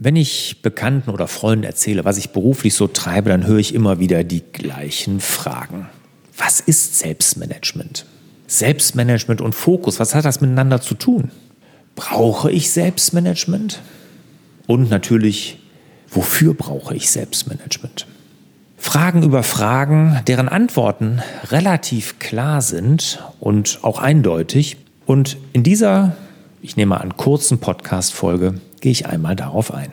Wenn ich Bekannten oder Freunden erzähle, was ich beruflich so treibe, dann höre ich immer wieder die gleichen Fragen. Was ist Selbstmanagement? Selbstmanagement und Fokus, was hat das miteinander zu tun? Brauche ich Selbstmanagement? Und natürlich, wofür brauche ich Selbstmanagement? Fragen über Fragen, deren Antworten relativ klar sind und auch eindeutig. Und in dieser, ich nehme an, kurzen Podcast-Folge gehe ich einmal darauf ein.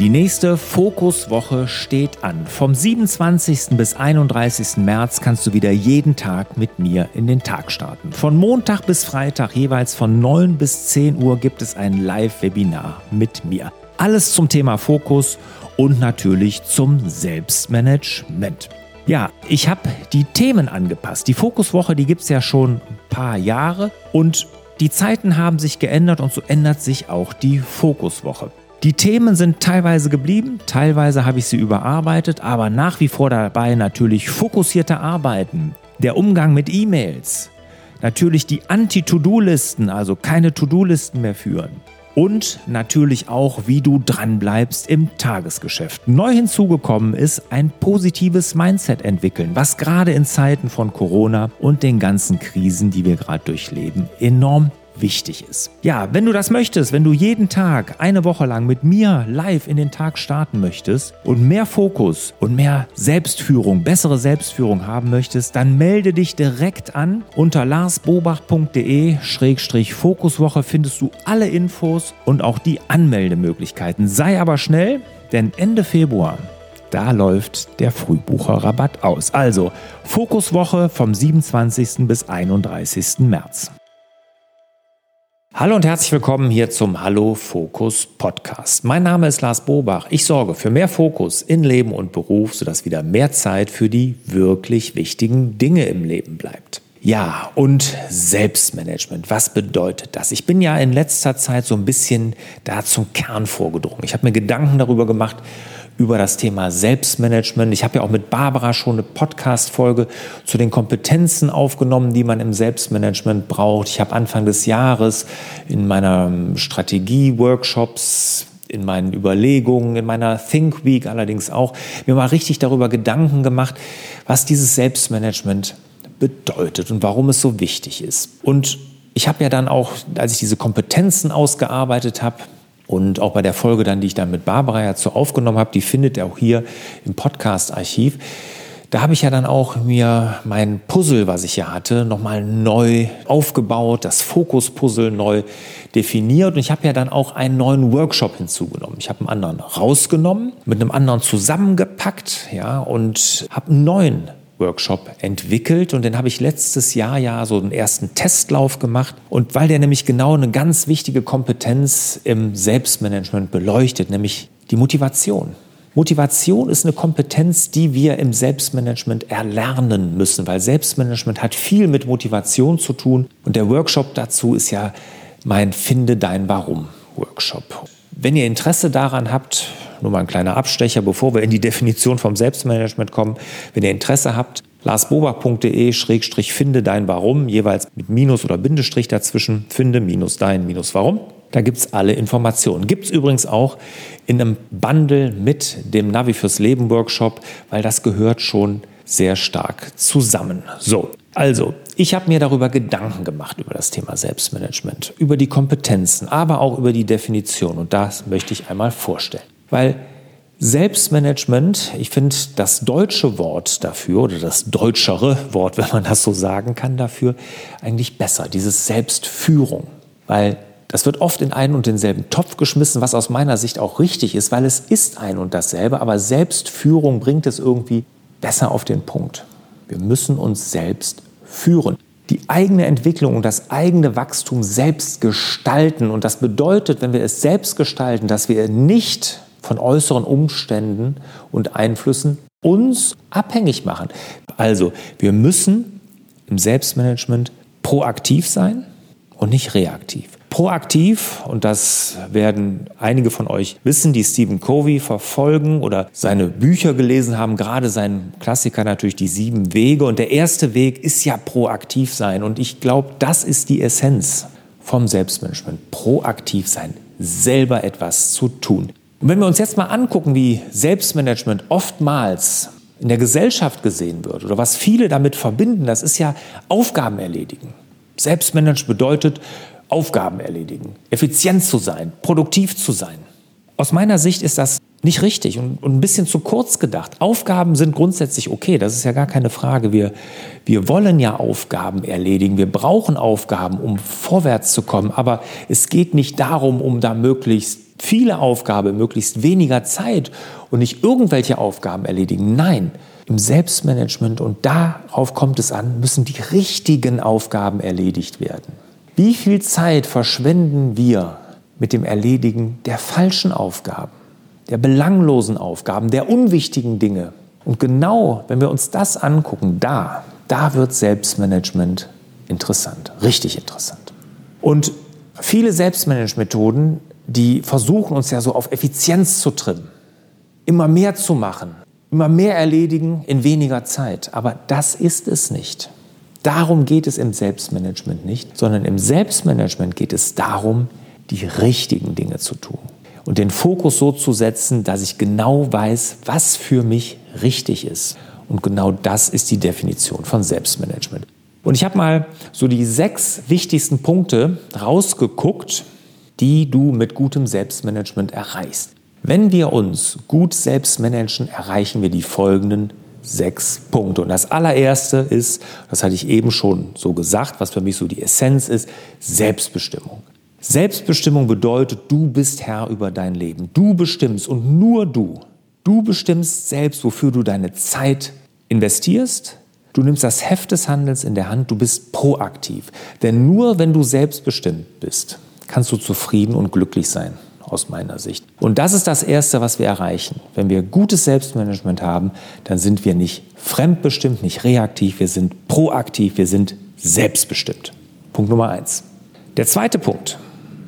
Die nächste Fokuswoche steht an. Vom 27. bis 31. März kannst du wieder jeden Tag mit mir in den Tag starten. Von Montag bis Freitag jeweils von 9 bis 10 Uhr gibt es ein Live-Webinar mit mir. Alles zum Thema Fokus und natürlich zum Selbstmanagement. Ja, ich habe die Themen angepasst. Die Fokuswoche, die gibt es ja schon ein paar Jahre und die Zeiten haben sich geändert und so ändert sich auch die Fokuswoche. Die Themen sind teilweise geblieben, teilweise habe ich sie überarbeitet, aber nach wie vor dabei natürlich fokussierte Arbeiten, der Umgang mit E-Mails, natürlich die Anti-To-Do-Listen, also keine To-Do-Listen mehr führen und natürlich auch, wie du dranbleibst im Tagesgeschäft. Neu hinzugekommen ist ein positives Mindset entwickeln, was gerade in Zeiten von Corona und den ganzen Krisen, die wir gerade durchleben, enorm wichtig ist. Ja, wenn du das möchtest, wenn du jeden Tag eine Woche lang mit mir live in den Tag starten möchtest und mehr Fokus und mehr Selbstführung, bessere Selbstführung haben möchtest, dann melde dich direkt an. Unter larsbobach.de-fokuswoche findest du alle Infos und auch die Anmeldemöglichkeiten. Sei aber schnell, denn Ende Februar da läuft der Frühbucherrabatt aus. Also Fokuswoche vom 27. bis 31. März. Hallo und herzlich willkommen hier zum Hallo Fokus Podcast. Mein Name ist Lars Bobach. Ich sorge für mehr Fokus in Leben und Beruf, sodass wieder mehr Zeit für die wirklich wichtigen Dinge im Leben bleibt. Ja, und Selbstmanagement. Was bedeutet das? Ich bin ja in letzter Zeit so ein bisschen da zum Kern vorgedrungen. Ich habe mir Gedanken darüber gemacht, über das Thema Selbstmanagement. Ich habe ja auch mit Barbara schon eine Podcast-Folge zu den Kompetenzen aufgenommen, die man im Selbstmanagement braucht. Ich habe Anfang des Jahres in meiner Strategie-Workshops in meinen Überlegungen, in meiner Think Week allerdings auch, mir mal richtig darüber Gedanken gemacht, was dieses Selbstmanagement bedeutet und warum es so wichtig ist. Und ich habe ja dann auch, als ich diese Kompetenzen ausgearbeitet habe, und auch bei der Folge dann, die ich dann mit Barbara ja so aufgenommen habe, die findet ihr auch hier im Podcast-Archiv. Da habe ich ja dann auch mir mein Puzzle, was ich ja hatte, nochmal neu aufgebaut, das Fokus-Puzzle neu definiert. Und ich habe ja dann auch einen neuen Workshop hinzugenommen. Ich habe einen anderen rausgenommen, mit einem anderen zusammengepackt, ja, und habe einen neuen Workshop entwickelt und den habe ich letztes Jahr ja so einen ersten Testlauf gemacht und weil der nämlich genau eine ganz wichtige Kompetenz im Selbstmanagement beleuchtet, nämlich die Motivation. Motivation ist eine Kompetenz, die wir im Selbstmanagement erlernen müssen, weil Selbstmanagement hat viel mit Motivation zu tun und der Workshop dazu ist ja mein Finde dein Warum Workshop. Wenn ihr Interesse daran habt, nur mal ein kleiner Abstecher, bevor wir in die Definition vom Selbstmanagement kommen. Wenn ihr Interesse habt, larsbobach.de-finde dein Warum, jeweils mit Minus oder Bindestrich dazwischen, finde minus dein minus Warum. Da gibt es alle Informationen. Gibt es übrigens auch in einem Bundle mit dem Navi fürs Leben Workshop, weil das gehört schon sehr stark zusammen. So, also, ich habe mir darüber Gedanken gemacht, über das Thema Selbstmanagement, über die Kompetenzen, aber auch über die Definition. Und das möchte ich einmal vorstellen. Weil Selbstmanagement, ich finde das deutsche Wort dafür oder das deutschere Wort, wenn man das so sagen kann, dafür eigentlich besser, dieses Selbstführung. Weil das wird oft in einen und denselben Topf geschmissen, was aus meiner Sicht auch richtig ist, weil es ist ein und dasselbe, aber Selbstführung bringt es irgendwie besser auf den Punkt. Wir müssen uns selbst führen. Die eigene Entwicklung und das eigene Wachstum selbst gestalten. Und das bedeutet, wenn wir es selbst gestalten, dass wir nicht von äußeren Umständen und Einflüssen uns abhängig machen. Also, wir müssen im Selbstmanagement proaktiv sein und nicht reaktiv. Proaktiv, und das werden einige von euch wissen, die Stephen Covey verfolgen oder seine Bücher gelesen haben, gerade sein Klassiker natürlich die sieben Wege. Und der erste Weg ist ja proaktiv sein. Und ich glaube, das ist die Essenz vom Selbstmanagement. Proaktiv sein, selber etwas zu tun. Und wenn wir uns jetzt mal angucken, wie Selbstmanagement oftmals in der Gesellschaft gesehen wird oder was viele damit verbinden, das ist ja Aufgaben erledigen. Selbstmanagement bedeutet Aufgaben erledigen, effizient zu sein, produktiv zu sein. Aus meiner Sicht ist das nicht richtig und, und, ein bisschen zu kurz gedacht. Aufgaben sind grundsätzlich okay, das ist ja gar keine Frage. Wir, wir wollen ja Aufgaben erledigen, wir brauchen Aufgaben, um vorwärts zu kommen, aber es geht nicht darum, um da möglichst viele Aufgaben, möglichst weniger Zeit und nicht irgendwelche Aufgaben erledigen. Nein, im Selbstmanagement und darauf kommt es an, müssen die richtigen Aufgaben erledigt werden. Wie viel Zeit verschwenden wir mit dem Erledigen der falschen Aufgaben, der belanglosen Aufgaben, der unwichtigen Dinge? Und genau, wenn wir uns das angucken, da, da wird Selbstmanagement interessant, richtig interessant. Und viele Selbstmanagementmethoden die versuchen uns ja so auf Effizienz zu trimmen, immer mehr zu machen, immer mehr erledigen in weniger Zeit. Aber das ist es nicht. Darum geht es im Selbstmanagement nicht, sondern im Selbstmanagement geht es darum, die richtigen Dinge zu tun und den Fokus so zu setzen, dass ich genau weiß, was für mich richtig ist. Und genau das ist die Definition von Selbstmanagement. Und ich habe mal so die sechs wichtigsten Punkte rausgeguckt, die du mit gutem Selbstmanagement erreichst. Wenn wir uns gut selbst managen, erreichen wir die folgenden sechs Punkte. Und das allererste ist, das hatte ich eben schon so gesagt, was für mich so die Essenz ist, Selbstbestimmung. Selbstbestimmung bedeutet, du bist Herr über dein Leben. Du bestimmst und nur du. Du bestimmst selbst, wofür du deine Zeit investierst. Du nimmst das Heft des Handelns in der Hand, du bist proaktiv. Denn nur wenn du selbstbestimmt bist, kannst du zufrieden und glücklich sein, aus meiner Sicht. Und das ist das Erste, was wir erreichen. Wenn wir gutes Selbstmanagement haben, dann sind wir nicht fremdbestimmt, nicht reaktiv, wir sind proaktiv, wir sind selbstbestimmt. Punkt Nummer eins. Der zweite Punkt,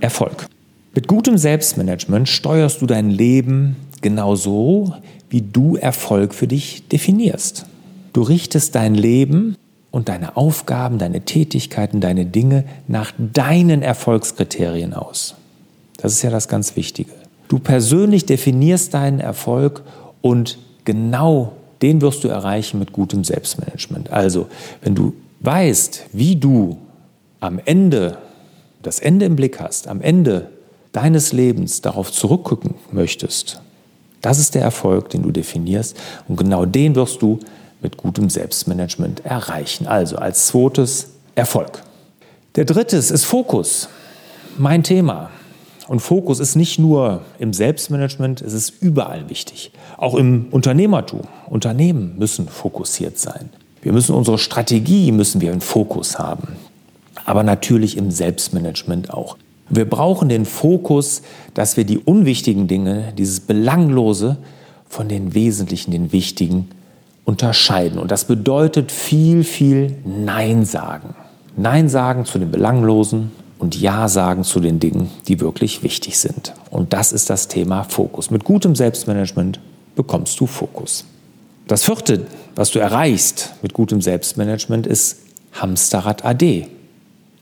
Erfolg. Mit gutem Selbstmanagement steuerst du dein Leben genauso, wie du Erfolg für dich definierst. Du richtest dein Leben und deine Aufgaben, deine Tätigkeiten, deine Dinge nach deinen Erfolgskriterien aus. Das ist ja das ganz Wichtige. Du persönlich definierst deinen Erfolg und genau den wirst du erreichen mit gutem Selbstmanagement. Also, wenn du weißt, wie du am Ende, das Ende im Blick hast, am Ende deines Lebens darauf zurückgucken möchtest, das ist der Erfolg, den du definierst und genau den wirst du mit gutem Selbstmanagement erreichen. Also als zweites Erfolg. Der dritte ist Fokus. Mein Thema. Und Fokus ist nicht nur im Selbstmanagement, es ist überall wichtig. Auch im Unternehmertum. Unternehmen müssen fokussiert sein. Wir müssen unsere Strategie, müssen wir einen Fokus haben. Aber natürlich im Selbstmanagement auch. Wir brauchen den Fokus, dass wir die unwichtigen Dinge, dieses Belanglose von den wesentlichen, den wichtigen unterscheiden. Und das bedeutet viel, viel Nein sagen. Nein sagen zu den Belanglosen und Ja sagen zu den Dingen, die wirklich wichtig sind. Und das ist das Thema Fokus. Mit gutem Selbstmanagement bekommst du Fokus. Das vierte, was du erreichst mit gutem Selbstmanagement, ist Hamsterrad AD.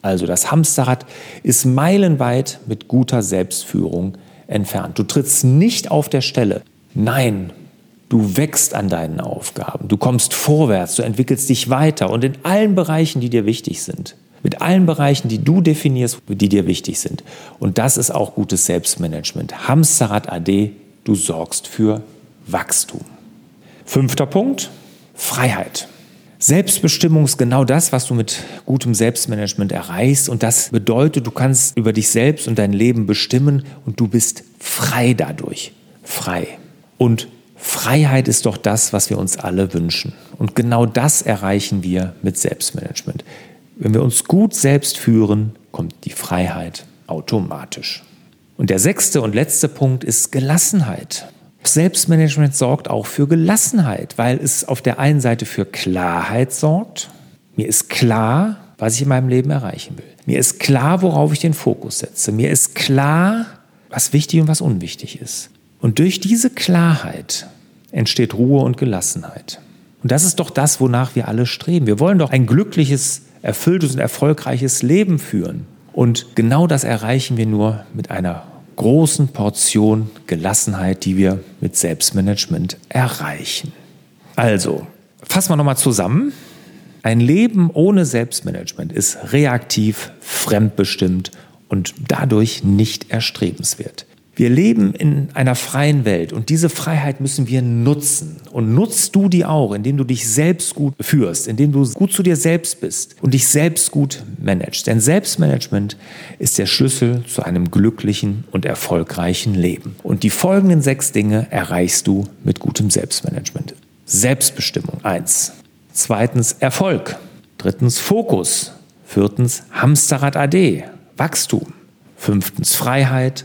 Also das Hamsterrad ist meilenweit mit guter Selbstführung entfernt. Du trittst nicht auf der Stelle. Nein, Du wächst an deinen Aufgaben, du kommst vorwärts, du entwickelst dich weiter und in allen Bereichen, die dir wichtig sind. Mit allen Bereichen, die du definierst, die dir wichtig sind. Und das ist auch gutes Selbstmanagement. Hamsterrad AD, du sorgst für Wachstum. Fünfter Punkt, Freiheit. Selbstbestimmung ist genau das, was du mit gutem Selbstmanagement erreichst. Und das bedeutet, du kannst über dich selbst und dein Leben bestimmen und du bist frei dadurch. Frei. Und Freiheit ist doch das, was wir uns alle wünschen. Und genau das erreichen wir mit Selbstmanagement. Wenn wir uns gut selbst führen, kommt die Freiheit automatisch. Und der sechste und letzte Punkt ist Gelassenheit. Selbstmanagement sorgt auch für Gelassenheit, weil es auf der einen Seite für Klarheit sorgt. Mir ist klar, was ich in meinem Leben erreichen will. Mir ist klar, worauf ich den Fokus setze. Mir ist klar, was wichtig und was unwichtig ist. Und durch diese Klarheit entsteht Ruhe und Gelassenheit. Und das ist doch das, wonach wir alle streben. Wir wollen doch ein glückliches, erfülltes und erfolgreiches Leben führen. Und genau das erreichen wir nur mit einer großen Portion Gelassenheit, die wir mit Selbstmanagement erreichen. Also, fassen wir nochmal zusammen. Ein Leben ohne Selbstmanagement ist reaktiv, fremdbestimmt und dadurch nicht erstrebenswert. Wir leben in einer freien Welt und diese Freiheit müssen wir nutzen. Und nutzt du die auch, indem du dich selbst gut führst, indem du gut zu dir selbst bist und dich selbst gut managst. Denn Selbstmanagement ist der Schlüssel zu einem glücklichen und erfolgreichen Leben. Und die folgenden sechs Dinge erreichst du mit gutem Selbstmanagement. Selbstbestimmung, eins. Zweitens Erfolg. Drittens Fokus. Viertens Hamsterrad AD, Wachstum. Fünftens Freiheit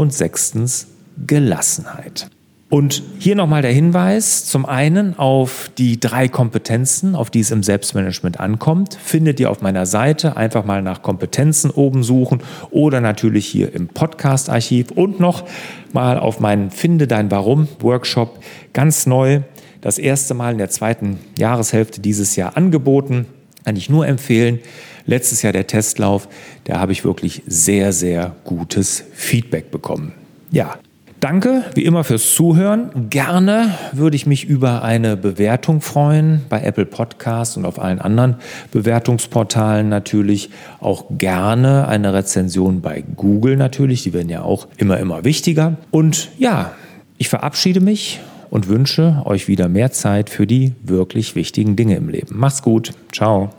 und sechstens Gelassenheit. Und hier nochmal der Hinweis, zum einen auf die drei Kompetenzen, auf die es im Selbstmanagement ankommt, findet ihr auf meiner Seite. Einfach mal nach Kompetenzen oben suchen oder natürlich hier im Podcast-Archiv und noch mal auf meinen Finde dein Warum Workshop ganz neu, das erste Mal in der zweiten Jahreshälfte dieses Jahr angeboten. Kann ich nur empfehlen letztes Jahr der Testlauf, da habe ich wirklich sehr, sehr gutes Feedback bekommen. Ja, Danke wie immer fürs Zuhören. Gerne würde ich mich über eine Bewertung freuen bei Apple Podcasts und auf allen anderen Bewertungsportalen natürlich. Auch gerne eine Rezension bei Google natürlich. Die werden ja auch immer, immer wichtiger. Und ja, ich verabschiede mich und wünsche euch wieder mehr Zeit für die wirklich wichtigen Dinge im Leben. Macht's gut. Ciao.